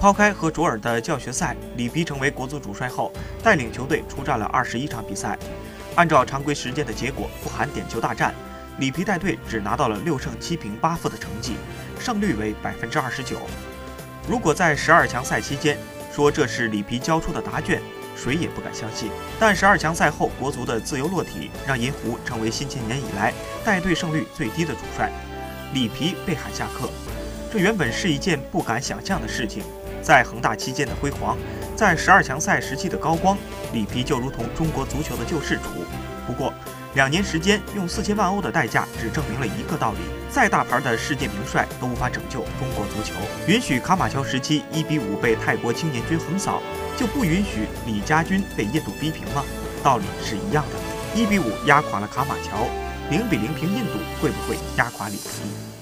抛开和卓尔的教学赛，里皮成为国足主帅后，带领球队出战了二十一场比赛。按照常规时间的结果，不含点球大战，里皮带队只拿到了六胜七平八负的成绩，胜率为百分之二十九。如果在十二强赛期间说这是里皮交出的答卷，谁也不敢相信。但十二强赛后，国足的自由落体让银狐成为新千年以来带队胜率最低的主帅，里皮被喊下课。这原本是一件不敢想象的事情。在恒大期间的辉煌，在十二强赛时期的高光，里皮就如同中国足球的救世主。不过，两年时间用四千万欧的代价，只证明了一个道理：再大牌的世界名帅都无法拯救中国足球。允许卡马乔时期一比五被泰国青年军横扫，就不允许李家军被印度逼平吗？道理是一样的。一比五压垮了卡马乔，零比零平印度，会不会压垮里皮？